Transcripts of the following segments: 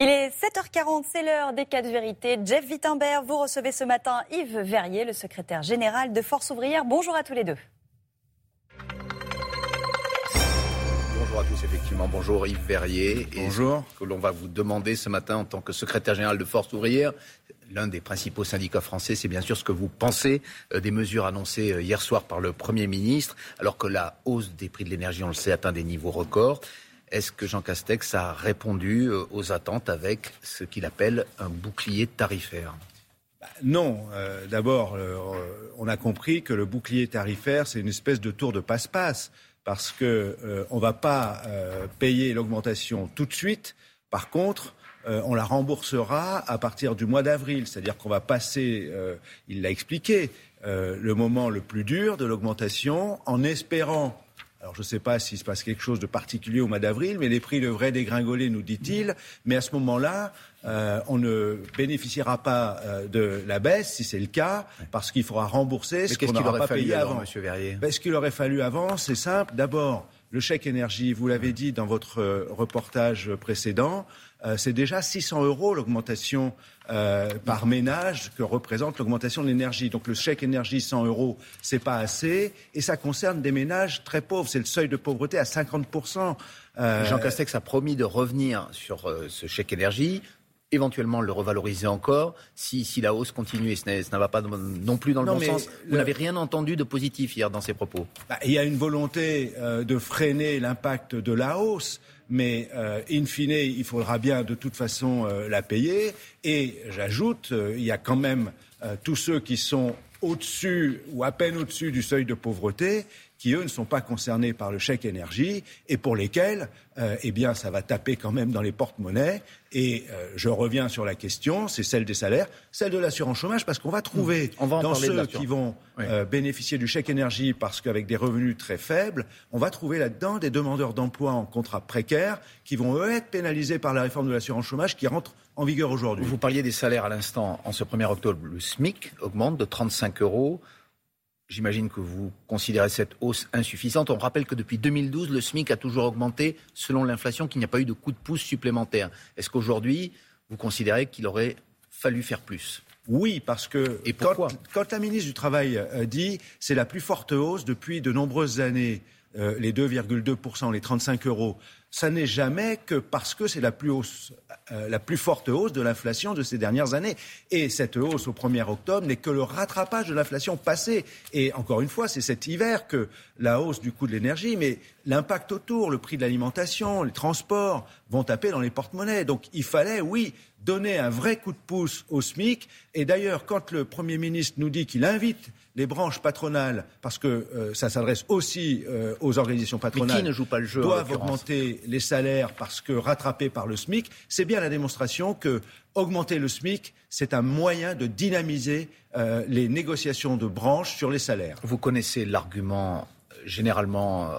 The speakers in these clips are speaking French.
Il est 7h40, c'est l'heure des cas de vérité. Jeff Wittenberg, vous recevez ce matin Yves Verrier, le secrétaire général de Force ouvrière. Bonjour à tous les deux. Bonjour à tous, effectivement. Bonjour Yves Verrier. Bonjour. Et ce que l'on va vous demander ce matin en tant que secrétaire général de Force ouvrière, l'un des principaux syndicats français, c'est bien sûr ce que vous pensez euh, des mesures annoncées euh, hier soir par le Premier ministre, alors que la hausse des prix de l'énergie, on le sait, atteint des niveaux records. Est-ce que Jean Castex a répondu euh, aux attentes avec ce qu'il appelle un bouclier tarifaire? Bah, non, euh, d'abord, euh, on a compris que le bouclier tarifaire, c'est une espèce de tour de passe-passe, parce que on ne va pas payer l'augmentation tout de suite. Par contre, on la remboursera à partir du mois d'avril, c'est-à-dire qu'on va passer, il l'a expliqué, le moment le plus dur de l'augmentation, en espérant alors je ne sais pas s'il se passe quelque chose de particulier au mois d'avril, mais les prix devraient dégringoler, nous dit-il. Mais à ce moment-là, euh, on ne bénéficiera pas euh, de la baisse, si c'est le cas, parce qu'il faudra rembourser ce qu'on n'aura pas payé avant. Monsieur Verrier? Ben, ce qu'il aurait fallu avant, c'est simple. D'abord, le chèque énergie, vous l'avez dit dans votre euh, reportage précédent, c'est déjà 600 euros l'augmentation euh, par ménage que représente l'augmentation de l'énergie. Donc le chèque énergie 100 euros, c'est pas assez, et ça concerne des ménages très pauvres. C'est le seuil de pauvreté à 50 euh... Jean Castex a promis de revenir sur euh, ce chèque énergie éventuellement le revaloriser encore si, si la hausse continue et ça ne va pas non plus dans le bon sens. Vous n'avez rien entendu de positif hier dans ces propos bah, Il y a une volonté euh, de freiner l'impact de la hausse mais euh, in fine, il faudra bien de toute façon euh, la payer. Et j'ajoute, euh, il y a quand même tous ceux qui sont au-dessus ou à peine au-dessus du seuil de pauvreté qui, eux, ne sont pas concernés par le chèque énergie et pour lesquels, euh, eh bien, ça va taper quand même dans les porte-monnaies. Et euh, je reviens sur la question, c'est celle des salaires, celle de l'assurance chômage, parce qu'on va trouver dans ceux qui vont euh, bénéficier du chèque énergie parce qu'avec des revenus très faibles, on va trouver là-dedans des demandeurs d'emploi en contrat précaire qui vont, eux, être pénalisés par la réforme de l'assurance chômage qui rentre en vigueur aujourd'hui. Vous parliez des salaires à l'instant. En ce 1er octobre, le SMIC augmente de 35 euros. J'imagine que vous considérez cette hausse insuffisante. On rappelle que depuis 2012, le SMIC a toujours augmenté selon l'inflation, qu'il n'y a pas eu de coup de pouce supplémentaire. Est-ce qu'aujourd'hui, vous considérez qu'il aurait fallu faire plus? Oui, parce que Et quand, quand, la ministre du Travail euh, dit c'est la plus forte hausse depuis de nombreuses années, euh, les 2,2%, les 35 euros, ça n'est jamais que parce que c'est la plus hausse, euh, la plus forte hausse de l'inflation de ces dernières années. Et cette hausse au 1er octobre n'est que le rattrapage de l'inflation passée. Et encore une fois, c'est cet hiver que la hausse du coût de l'énergie, mais l'impact autour, le prix de l'alimentation, les transports vont taper dans les porte-monnaies. Donc il fallait, oui, donner un vrai coup de pouce au SMIC. Et d'ailleurs, quand le Premier ministre nous dit qu'il invite les branches patronales, parce que euh, ça s'adresse aussi euh, aux organisations patronales, qui ne joue pas le jeu, doivent augmenter les salaires parce que rattrapés par le SMIC, c'est bien la démonstration que augmenter le SMIC, c'est un moyen de dynamiser euh, les négociations de branches sur les salaires. Vous connaissez l'argument généralement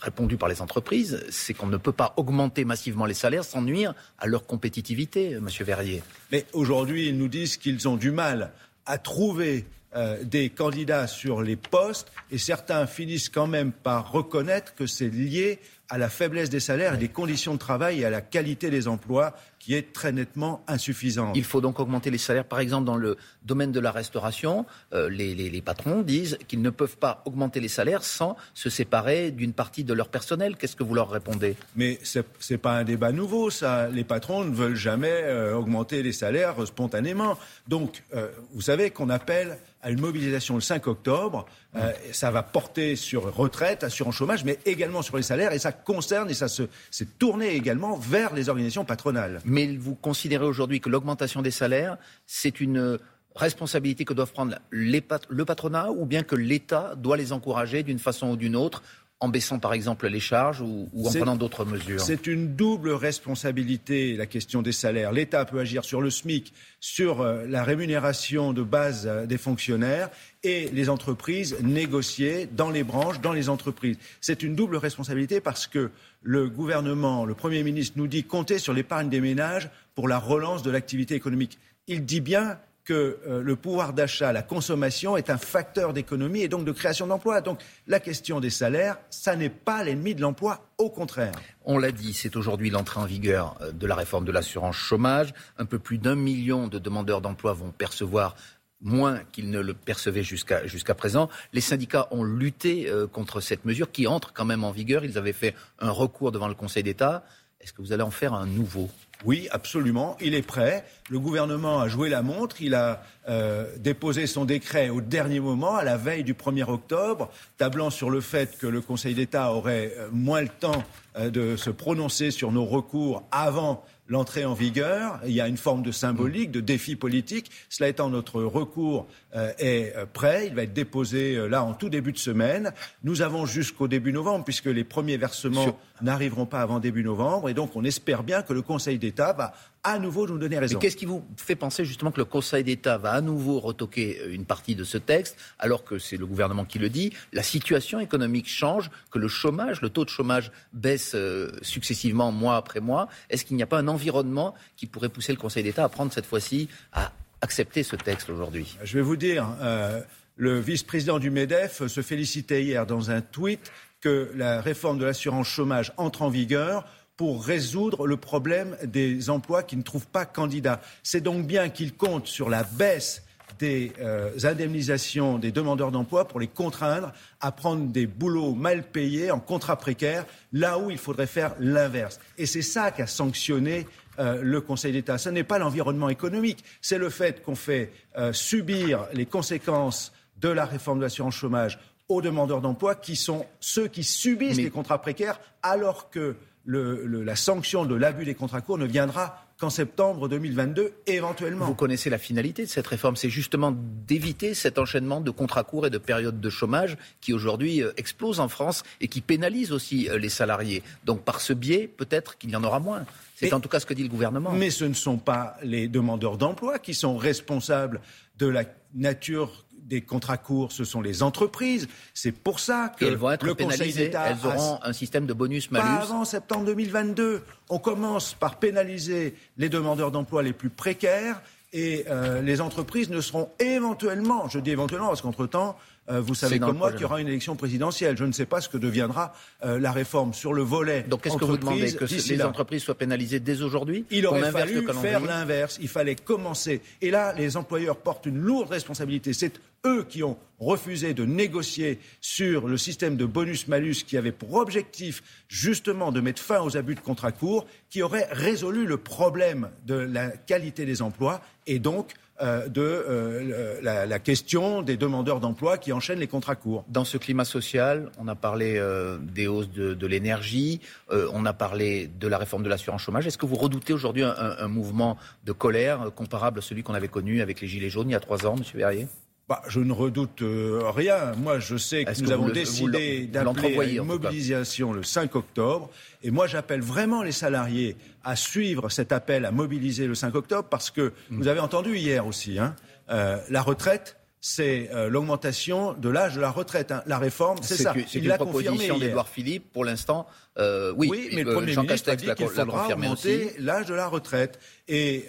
répondu par les entreprises, c'est qu'on ne peut pas augmenter massivement les salaires sans nuire à leur compétitivité, Monsieur Verrier. Mais aujourd'hui, ils nous disent qu'ils ont du mal à trouver euh, des candidats sur les postes et certains finissent quand même par reconnaître que c'est lié à la faiblesse des salaires et des conditions de travail et à la qualité des emplois qui est très nettement insuffisante. Il faut donc augmenter les salaires. Par exemple, dans le domaine de la restauration, euh, les, patrons disent qu'ils ne peuvent pas augmenter les salaires sans se séparer d'une partie de leur personnel. Qu'est-ce que vous leur répondez? Mais ce n'est pas un débat nouveau, ça. Les patrons ne veulent jamais euh, augmenter les salaires spontanément. Donc, euh, vous savez qu'on appelle à une mobilisation le 5 octobre. Euh, ça va porter sur retraite, assurance chômage, mais également sur les salaires. Et ça concerne et ça s'est tourné également vers les organisations patronales. Mais vous considérez aujourd'hui que l'augmentation des salaires, c'est une responsabilité que doivent prendre le patronat ou bien que l'État doit les encourager d'une façon ou d'une autre en baissant par exemple les charges ou, en prenant d'autres mesures? C'est une double responsabilité, la question des salaires. L'État peut agir sur le SMIC, sur euh, la rémunération de base euh, des fonctionnaires et les entreprises négocier dans les branches, dans les entreprises. C'est une double responsabilité parce que le gouvernement, le Premier ministre nous dit compter sur l'épargne des ménages pour la relance de l'activité économique. Il dit bien que euh, le pouvoir d'achat, la consommation est un facteur d'économie et donc de création d'emplois. Donc la question des salaires, ça n'est pas l'ennemi de l'emploi, au contraire. On l'a dit, c'est aujourd'hui l'entrée en vigueur euh, de la réforme de l'assurance chômage. Un peu plus d'un million de demandeurs d'emploi vont percevoir moins qu'ils ne le percevaient jusqu'à présent. Les syndicats ont lutté euh, contre cette mesure qui entre quand même en vigueur. Ils avaient fait un recours devant le Conseil d'État. Est-ce que vous allez en faire un nouveau? Oui, absolument. Il est prêt. Le gouvernement a joué la montre. Il a euh, déposé son décret au dernier moment, à la veille du 1er octobre, tablant sur le fait que le Conseil d'État aurait euh, moins le temps de se prononcer sur nos recours avant l'entrée en vigueur. Il y a une forme de symbolique, de défi politique. Cela étant, notre recours euh, est euh, prêt. Il va être déposé euh, là en tout début de semaine. Nous avons jusqu'au début novembre, puisque les premiers versements n'arriveront pas avant début novembre. Et donc, on espère bien que le Conseil d'État va à nouveau nous donner raison. Mais qu'est-ce qui vous fait penser justement que le Conseil d'État va à nouveau retoquer une partie de ce texte, alors que c'est le gouvernement qui le dit? La situation économique change, que le chômage, le taux de chômage baisse successivement mois après mois. Est-ce qu'il n'y a pas un environnement qui pourrait pousser le Conseil d'État à prendre cette fois-ci à accepter ce texte aujourd'hui? Je vais vous dire, euh, le vice-président du MEDEF se félicitait hier dans un tweet que la réforme de l'assurance chômage entre en vigueur pour résoudre le problème des emplois qui ne trouvent pas candidat. C'est donc bien qu'il compte sur la baisse des euh, indemnisations des demandeurs d'emploi pour les contraindre à prendre des boulots mal payés en contrat précaire, là où il faudrait faire l'inverse. Et c'est ça qu'a sanctionné euh, le Conseil d'État. Ce n'est pas l'environnement économique, c'est le fait qu'on fait euh, subir les conséquences de la réforme de l'assurance chômage aux demandeurs d'emploi qui sont ceux qui subissent les contrats précaires alors que la sanction de l'abus des contrats courts ne viendra qu'en septembre 2022, éventuellement. Vous connaissez la finalité de cette réforme, c'est justement d'éviter cet enchaînement de contrats courts et de périodes de chômage qui aujourd'hui euh, explose en France et qui pénalise aussi les salariés. Donc par ce biais, peut-être qu'il y en aura moins. C'est en tout cas ce que dit le gouvernement. Mais ce ne sont pas les demandeurs d'emploi qui sont responsables de la nature des contrats courts, ce sont les entreprises. C'est pour ça que elles vont être le Conseil d'État elles auront un système de bonus-malus. Pas avant septembre 2022. On commence par pénaliser les demandeurs d'emploi les plus précaires et euh, les entreprises ne seront éventuellement, je dis éventuellement parce qu'entre-temps, euh, vous savez comme moi qu'il y aura une élection présidentielle. Je ne sais pas ce que deviendra euh, la réforme sur le volet. Donc qu'est-ce que vous demandez Que les entreprises soient pénalisées dès aujourd'hui Il aurait fallu faire l'inverse. Il fallait commencer. Et là, les employeurs portent une lourde responsabilité. C'est eux qui ont refusé de négocier sur le système de bonus-malus qui avait pour objectif justement de mettre fin aux abus de contrats courts, qui aurait résolu le problème de la qualité des emplois et donc euh, de euh, la, question des demandeurs d'emploi qui enchaînent les contrats courts. Dans ce climat social, on a parlé euh, des hausses de, l'énergie, on a parlé de la réforme de l'assurance chômage. Est-ce que vous redoutez aujourd'hui un, mouvement de colère comparable à celui qu'on avait connu avec les Gilets jaunes il y a trois ans, Monsieur Verrier? Bah, je ne redoute rien. Moi, je sais que nous avons décidé d'appeler une mobilisation le 5 octobre. Et moi, j'appelle vraiment les salariés à suivre cet appel à mobiliser le 5 octobre parce que mm. vous avez entendu hier aussi, hein, euh, la retraite, c'est euh, l'augmentation de l'âge de la retraite. Hein. La réforme, c'est ça. C'est une proposition d'Edouard Philippe. Pour l'instant, euh, oui, oui, mais le Premier Jean ministre a dit qu'il faudra augmenter l'âge de la retraite. Et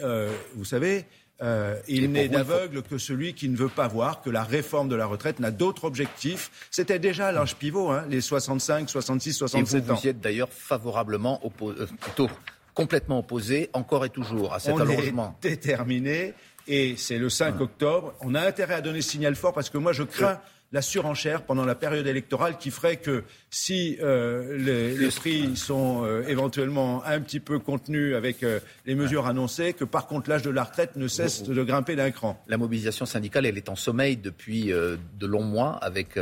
vous savez, euh, il n'est d'aveugle que celui qui ne veut pas voir que la réforme de la retraite n'a d'autre objectif. C'était déjà l'âge pivot, hein, les 65, 66, 67 et vous, ans. Vous y êtes d'ailleurs favorablement opposé, euh, plutôt complètement opposé, encore et toujours, à cet On allongement. Est déterminé, et c'est le 5 octobre. On a intérêt à donner ce signal fort parce que moi, je crains la surenchère pendant la période électorale qui ferait que si euh, les, prix sont euh, éventuellement un petit peu contenus avec euh, les mesures annoncées, que par contre l'âge de la retraite ne cesse de grimper d'un cran. La mobilisation syndicale, elle est en sommeil depuis de longs mois avec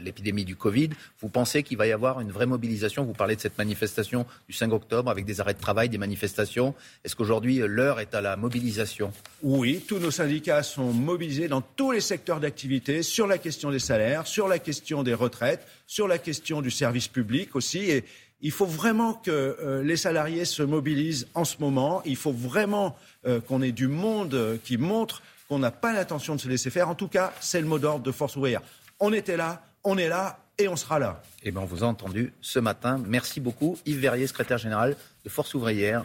l'épidémie du Covid. Vous pensez qu'il va y avoir une vraie mobilisation? Vous parlez de cette manifestation du 5 octobre avec des arrêts de travail, des manifestations. Est-ce qu'aujourd'hui l'heure est à la mobilisation? Oui, tous nos syndicats sont mobilisés dans tous les secteurs d'activité sur la des salaires, sur la question des retraites, sur la question du service public aussi. Et il faut vraiment que euh, les salariés se mobilisent en ce moment. Il faut vraiment euh, qu'on ait du monde qui montre qu'on n'a pas l'intention de se laisser faire. En tout cas, c'est le mot d'ordre de Force ouvrière. On était là, on est là et on sera là. Eh bien, on vous a entendu ce matin. Merci beaucoup. Yves Verrier, secrétaire général de Force ouvrière.